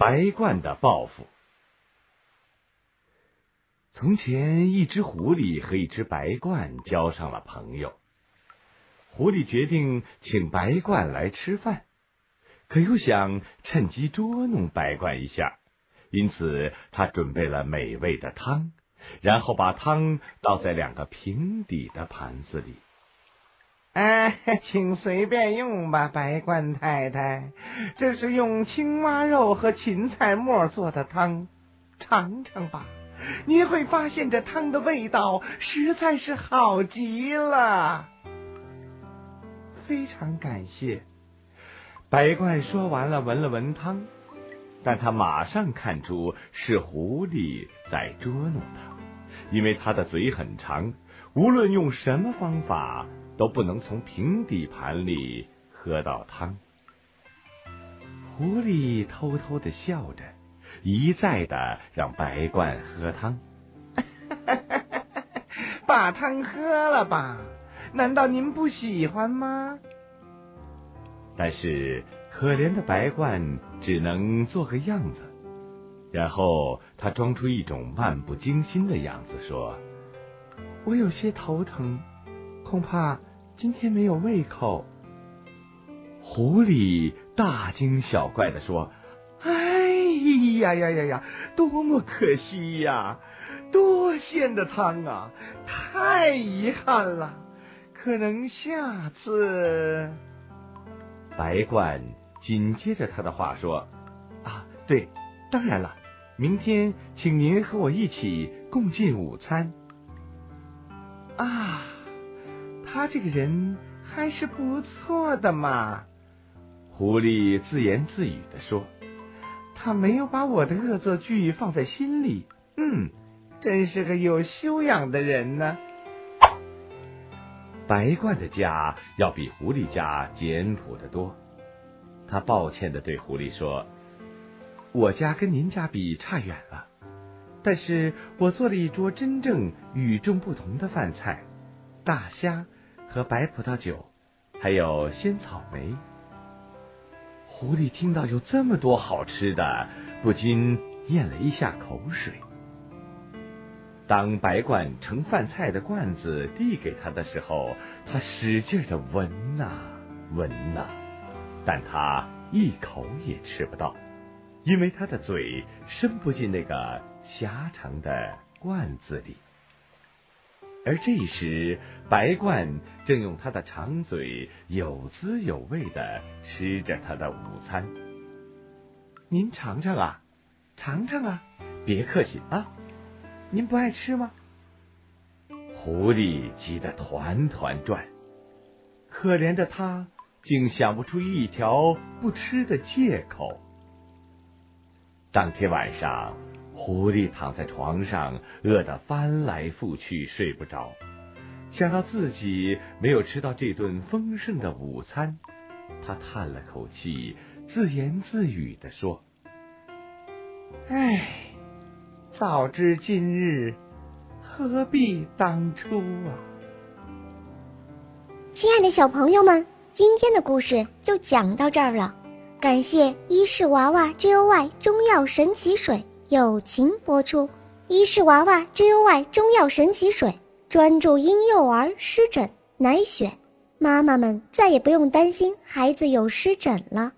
白鹳的报复。从前，一只狐狸和一只白鹳交上了朋友。狐狸决定请白鹳来吃饭，可又想趁机捉弄白鹳一下，因此他准备了美味的汤，然后把汤倒在两个平底的盘子里。哎，请随便用吧，白鹳太太，这是用青蛙肉和芹菜末做的汤，尝尝吧，你会发现这汤的味道实在是好极了。非常感谢，白鹳说完了，闻了闻汤，但他马上看出是狐狸在捉弄他，因为他的嘴很长，无论用什么方法都不能从平底盘里喝到汤。狐狸偷偷的笑着，一再的让白鹳喝汤，把汤喝了吧。难道您不喜欢吗？但是可怜的白鹳只能做个样子，然后他装出一种漫不经心的样子，说：“我有些头疼，恐怕今天没有胃口。”狐狸大惊小怪的说：“哎呀呀呀呀，多么可惜呀！多鲜的汤啊，太遗憾了。”可能下次，白鹳紧接着他的话说：“啊，对，当然了，明天请您和我一起共进午餐。”啊，他这个人还是不错的嘛。狐狸自言自语的说：“他没有把我的恶作剧放在心里，嗯，真是个有修养的人呢。”白鹳的家要比狐狸家简朴的多，他抱歉的对狐狸说：“我家跟您家比差远了，但是我做了一桌真正与众不同的饭菜，大虾和白葡萄酒，还有鲜草莓。”狐狸听到有这么多好吃的，不禁咽了一下口水。当白鹳盛饭菜的罐子递给他的时候，他使劲的闻呐闻呐，但他一口也吃不到，因为他的嘴伸不进那个狭长的罐子里。而这时，白鹳正用它的长嘴有滋有味的吃着它的午餐。您尝尝啊，尝尝啊，别客气啊。您不爱吃吗？狐狸急得团团转，可怜的他竟想不出一条不吃的借口。当天晚上，狐狸躺在床上，饿得翻来覆去睡不着。想到自己没有吃到这顿丰盛的午餐，他叹了口气，自言自语的说：“唉。”早知今日，何必当初啊！亲爱的小朋友们，今天的故事就讲到这儿了。感谢伊氏娃娃 Joy 中药神奇水友情播出。伊氏娃娃 Joy 中药神奇水专注婴幼儿湿疹，奶癣，妈妈们再也不用担心孩子有湿疹了。